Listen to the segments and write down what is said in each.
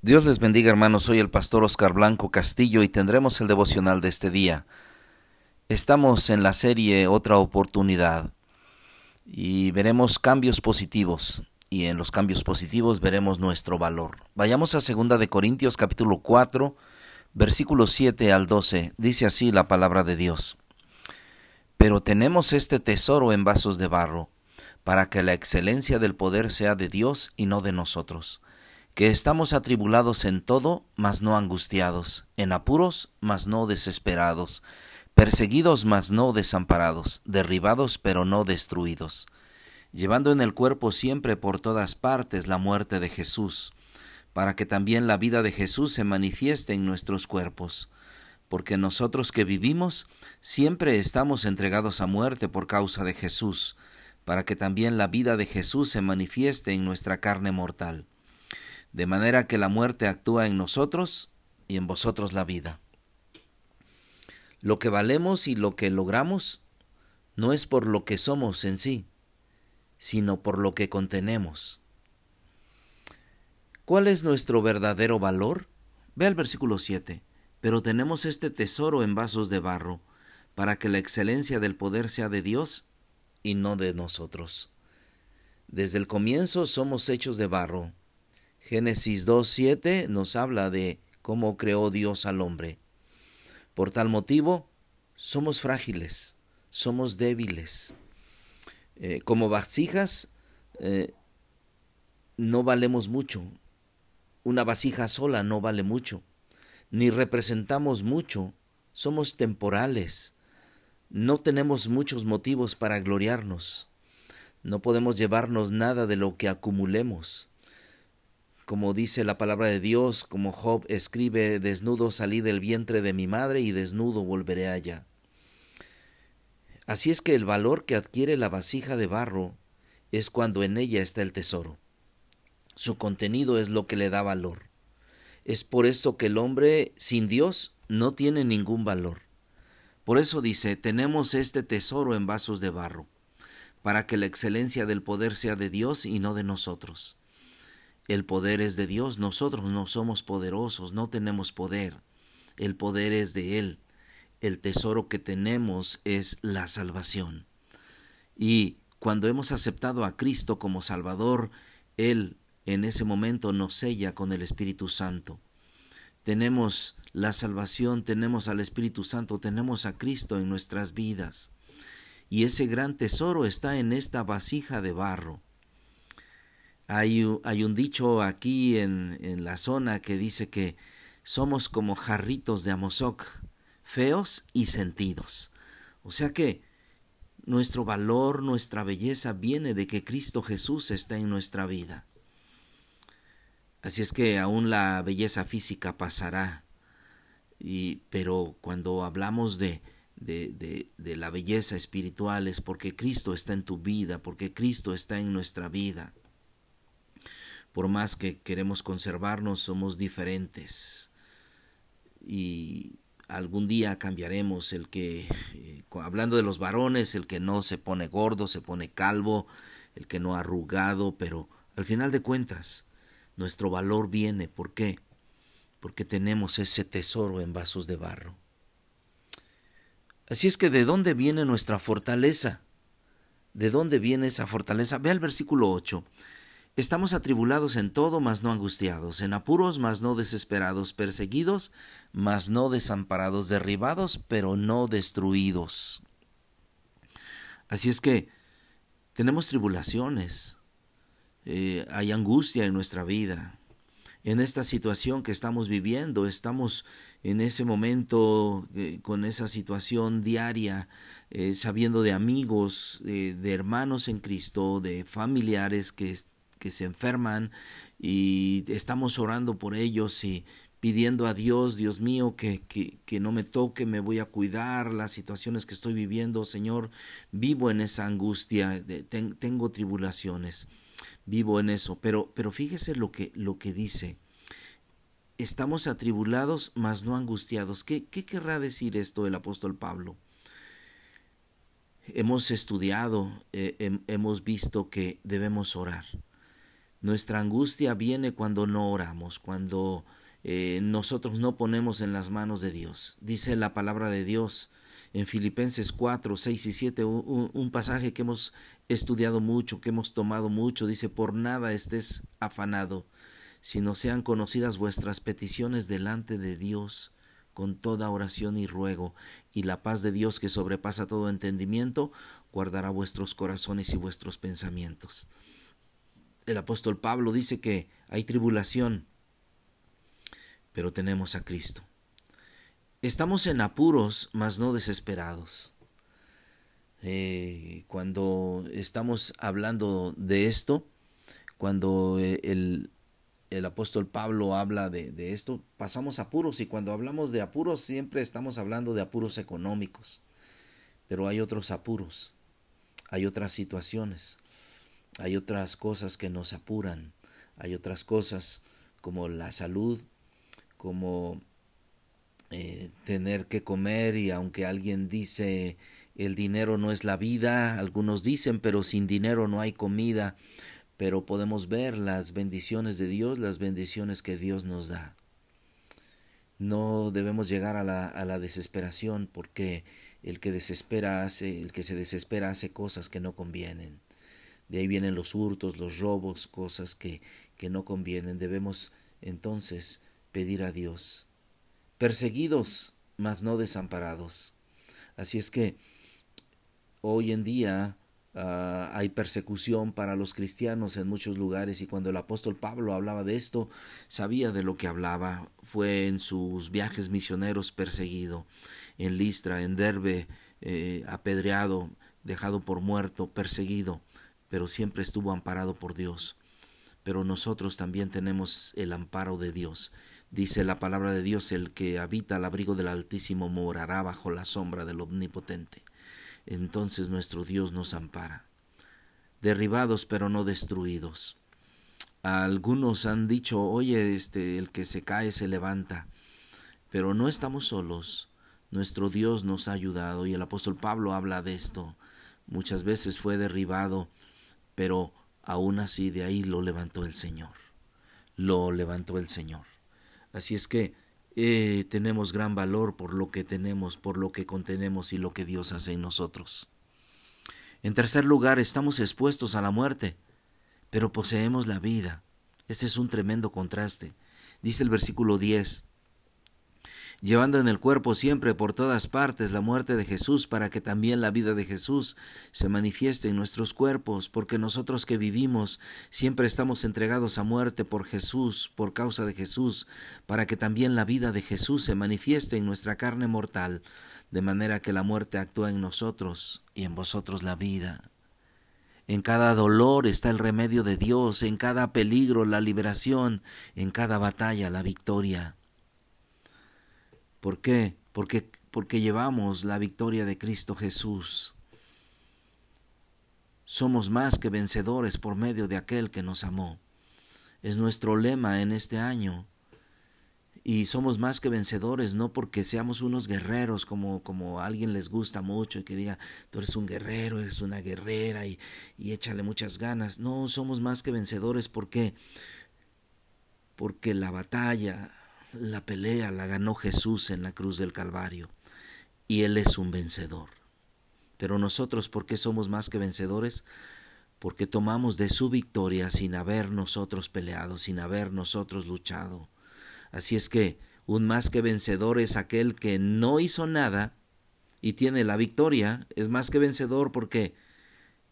Dios les bendiga hermanos, soy el pastor Oscar Blanco Castillo y tendremos el devocional de este día. Estamos en la serie Otra oportunidad y veremos cambios positivos y en los cambios positivos veremos nuestro valor. Vayamos a segunda de Corintios capítulo 4 versículos 7 al 12. Dice así la palabra de Dios. Pero tenemos este tesoro en vasos de barro, para que la excelencia del poder sea de Dios y no de nosotros que estamos atribulados en todo, mas no angustiados, en apuros, mas no desesperados, perseguidos, mas no desamparados, derribados, pero no destruidos, llevando en el cuerpo siempre por todas partes la muerte de Jesús, para que también la vida de Jesús se manifieste en nuestros cuerpos, porque nosotros que vivimos siempre estamos entregados a muerte por causa de Jesús, para que también la vida de Jesús se manifieste en nuestra carne mortal de manera que la muerte actúa en nosotros y en vosotros la vida. Lo que valemos y lo que logramos no es por lo que somos en sí, sino por lo que contenemos. ¿Cuál es nuestro verdadero valor? Ve al versículo 7. Pero tenemos este tesoro en vasos de barro, para que la excelencia del poder sea de Dios y no de nosotros. Desde el comienzo somos hechos de barro, Génesis 2.7 nos habla de cómo creó Dios al hombre. Por tal motivo, somos frágiles, somos débiles. Eh, como vasijas, eh, no valemos mucho. Una vasija sola no vale mucho. Ni representamos mucho. Somos temporales. No tenemos muchos motivos para gloriarnos. No podemos llevarnos nada de lo que acumulemos como dice la palabra de Dios, como Job escribe, desnudo salí del vientre de mi madre y desnudo volveré allá. Así es que el valor que adquiere la vasija de barro es cuando en ella está el tesoro. Su contenido es lo que le da valor. Es por esto que el hombre sin Dios no tiene ningún valor. Por eso dice, tenemos este tesoro en vasos de barro, para que la excelencia del poder sea de Dios y no de nosotros. El poder es de Dios, nosotros no somos poderosos, no tenemos poder. El poder es de Él. El tesoro que tenemos es la salvación. Y cuando hemos aceptado a Cristo como Salvador, Él en ese momento nos sella con el Espíritu Santo. Tenemos la salvación, tenemos al Espíritu Santo, tenemos a Cristo en nuestras vidas. Y ese gran tesoro está en esta vasija de barro. Hay, un dicho aquí en, en, la zona que dice que somos como jarritos de Amozoc, feos y sentidos. O sea que nuestro valor, nuestra belleza viene de que Cristo Jesús está en nuestra vida. Así es que aún la belleza física pasará, y, pero cuando hablamos de, de, de, de la belleza espiritual es porque Cristo está en tu vida, porque Cristo está en nuestra vida por más que queremos conservarnos, somos diferentes. Y algún día cambiaremos el que, eh, hablando de los varones, el que no se pone gordo, se pone calvo, el que no arrugado, pero al final de cuentas, nuestro valor viene. ¿Por qué? Porque tenemos ese tesoro en vasos de barro. Así es que ¿de dónde viene nuestra fortaleza? ¿De dónde viene esa fortaleza? Ve al versículo 8. Estamos atribulados en todo, mas no angustiados, en apuros, mas no desesperados, perseguidos, mas no desamparados, derribados, pero no destruidos. Así es que tenemos tribulaciones, eh, hay angustia en nuestra vida. En esta situación que estamos viviendo, estamos en ese momento eh, con esa situación diaria, eh, sabiendo de amigos, de hermanos en Cristo, de familiares que que se enferman y estamos orando por ellos y pidiendo a Dios, Dios mío, que, que, no me toque, me voy a cuidar las situaciones que estoy viviendo, Señor, vivo en esa angustia, tengo tribulaciones, vivo en eso, pero, pero fíjese lo que, lo que dice, estamos atribulados, mas no angustiados. ¿Qué, qué querrá decir esto el apóstol Pablo? Hemos estudiado, eh, hemos visto que debemos orar Nuestra angustia viene cuando no oramos, cuando eh, nosotros no ponemos en las manos de Dios. Dice la palabra de Dios en Filipenses 4, 6 y 7, un, un, pasaje que hemos estudiado mucho, que hemos tomado mucho, dice, por nada estés afanado, sino sean conocidas vuestras peticiones delante de Dios con toda oración y ruego, y la paz de Dios que sobrepasa todo entendimiento, guardará vuestros corazones y vuestros pensamientos. El apóstol Pablo dice que hay tribulación, pero tenemos a Cristo. Estamos en apuros, mas no desesperados. Eh, cuando estamos hablando de esto, cuando eh, el, el apóstol Pablo habla de, de, esto, pasamos apuros y cuando hablamos de apuros siempre estamos hablando de apuros económicos, pero hay otros apuros, hay otras situaciones, hay otras cosas que nos apuran, hay otras cosas como la salud, como eh, tener que comer y aunque alguien dice el dinero no es la vida, algunos dicen pero sin dinero no hay comida, pero podemos ver las bendiciones de Dios, las bendiciones que Dios nos da. No debemos llegar a la, a la desesperación porque el que desespera hace, el que se desespera hace cosas que no convienen. De ahí vienen los hurtos, los robos, cosas que, que no convienen. Debemos entonces pedir a Dios perseguidos, mas no desamparados. Así es que hoy en día uh, hay persecución para los cristianos en muchos lugares y cuando el apóstol Pablo hablaba de esto, sabía de lo que hablaba. Fue en sus viajes misioneros perseguido, en Listra, en Derbe, eh, apedreado, dejado por muerto, perseguido, pero siempre estuvo amparado por Dios. Pero nosotros también tenemos el amparo de Dios Dice la palabra de Dios, el que habita al abrigo del Altísimo morará bajo la sombra del Omnipotente. Entonces nuestro Dios nos ampara. Derribados pero no destruidos. Algunos han dicho, oye, este, el que se cae se levanta. Pero no estamos solos. Nuestro Dios nos ha ayudado y el apóstol Pablo habla de esto. Muchas veces fue derribado, pero aún así de ahí lo levantó el Señor. Lo levantó el Señor. Así es que eh, tenemos gran valor por lo que tenemos, por lo que contenemos y lo que Dios hace en nosotros. En tercer lugar, estamos expuestos a la muerte, pero poseemos la vida. Este es un tremendo contraste. Dice el versículo 10, llevando en el cuerpo siempre por todas partes la muerte de Jesús, para que también la vida de Jesús se manifieste en nuestros cuerpos, porque nosotros que vivimos siempre estamos entregados a muerte por Jesús, por causa de Jesús, para que también la vida de Jesús se manifieste en nuestra carne mortal, de manera que la muerte actúa en nosotros y en vosotros la vida. En cada dolor está el remedio de Dios, en cada peligro la liberación, en cada batalla la victoria. ¿Por qué? Porque, porque llevamos la victoria de Cristo Jesús. Somos más que vencedores por medio de aquel que nos amó. Es nuestro lema en este año. Y somos más que vencedores, no porque seamos unos guerreros, como, como a alguien les gusta mucho y que diga, tú eres un guerrero, eres una guerrera y, y échale muchas ganas. No, somos más que vencedores porque, porque la batalla, la pelea la ganó Jesús en la cruz del Calvario y Él es un vencedor. Pero nosotros, ¿por qué somos más que vencedores? Porque tomamos de su victoria sin haber nosotros peleado, sin haber nosotros luchado. Así es que un más que vencedor es aquel que no hizo nada y tiene la victoria, es más que vencedor porque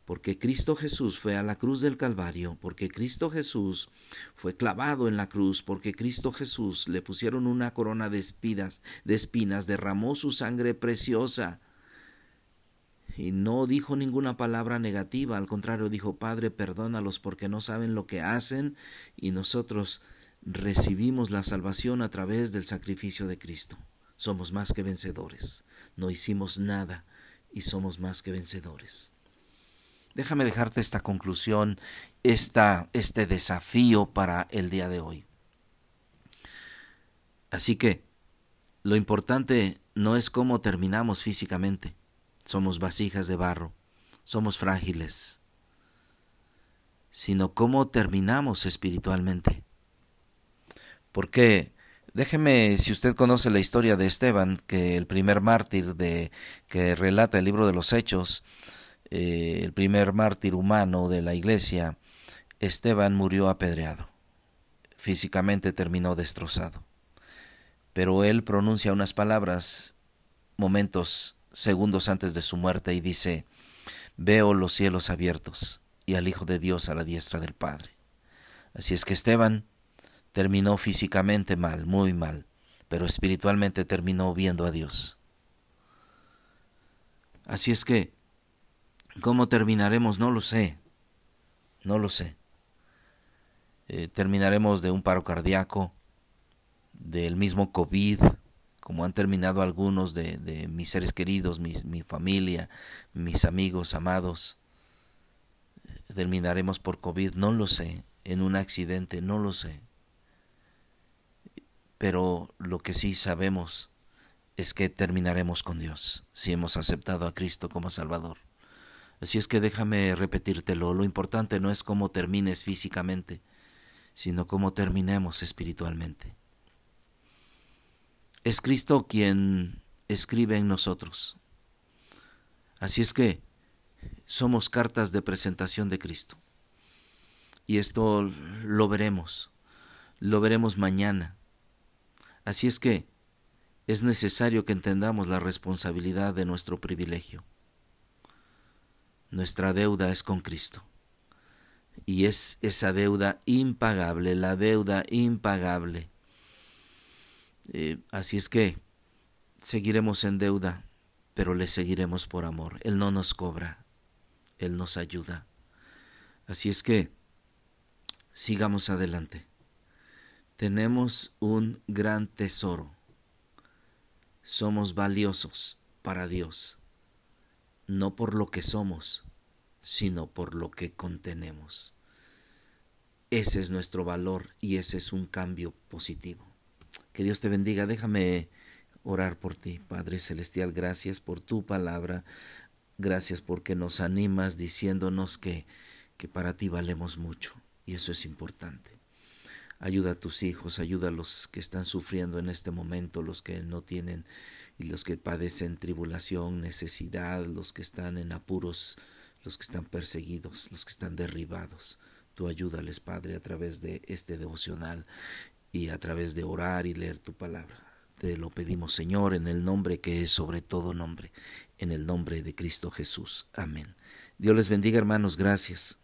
porque Cristo Jesús fue a la cruz del Calvario, porque Cristo Jesús fue clavado en la cruz, porque Cristo Jesús le pusieron una corona de espinas, de espinas, derramó su sangre preciosa y no dijo ninguna palabra negativa, al contrario dijo, Padre, perdónalos porque no saben lo que hacen y nosotros recibimos la salvación a través del sacrificio de Cristo. Somos más que vencedores, no hicimos nada y somos más que vencedores. Déjame dejarte esta conclusión, esta, este desafío para el día de hoy. Así que lo importante no es cómo terminamos físicamente. Somos vasijas de barro, somos frágiles. sino cómo terminamos espiritualmente. Porque déjeme, si usted conoce la historia de Esteban, que el primer mártir de que relata el libro de los Hechos, eh, el primer mártir humano de la iglesia, Esteban murió apedreado. Físicamente terminó destrozado. Pero él pronuncia unas palabras momentos, segundos antes de su muerte y dice, Veo los cielos abiertos y al Hijo de Dios a la diestra del Padre. Así es que Esteban terminó físicamente mal, muy mal, pero espiritualmente terminó viendo a Dios. Así es que, ¿cómo terminaremos? No lo sé, no lo sé. Eh, terminaremos de un paro cardíaco, del mismo COVID, como han terminado algunos de, mis seres queridos, mi, mi familia, mis amigos amados terminaremos por COVID, no lo sé, en un accidente, no lo sé. Pero lo que sí sabemos es que terminaremos con Dios, si hemos aceptado a Cristo como Salvador. Así es que déjame repetírtelo, lo importante no es cómo termines físicamente, sino cómo terminemos espiritualmente. Es Cristo quien escribe en nosotros. Así es que somos cartas de presentación de Cristo. Y esto lo veremos, lo veremos mañana. Así es que es necesario que entendamos la responsabilidad de nuestro privilegio. Nuestra deuda es con Cristo. Y es esa deuda impagable, la deuda impagable. Eh, así es que seguiremos en deuda, pero le seguiremos por amor. Él no nos cobra, él nos ayuda. Así es que sigamos adelante. Tenemos un gran tesoro. Somos valiosos para Dios, no por lo que somos, sino por lo que contenemos. Ese es nuestro valor y ese es un cambio positivo. Que Dios te bendiga. Déjame orar por ti, Padre Celestial. Gracias por tu palabra. Gracias porque nos animas diciéndonos que, que para ti valemos mucho y eso es importante. Ayuda a tus hijos, ayuda a los que están sufriendo en este momento, los que no tienen y los que padecen tribulación, necesidad, los que están en apuros, los que están perseguidos, los que están derribados. Tú ayúdales, Padre, a través de este devocional y a través de orar y leer tu palabra. Te lo pedimos, Señor, en el nombre que es sobre todo nombre, en el nombre de Cristo Jesús. Amén. Dios les bendiga, hermanos. Gracias.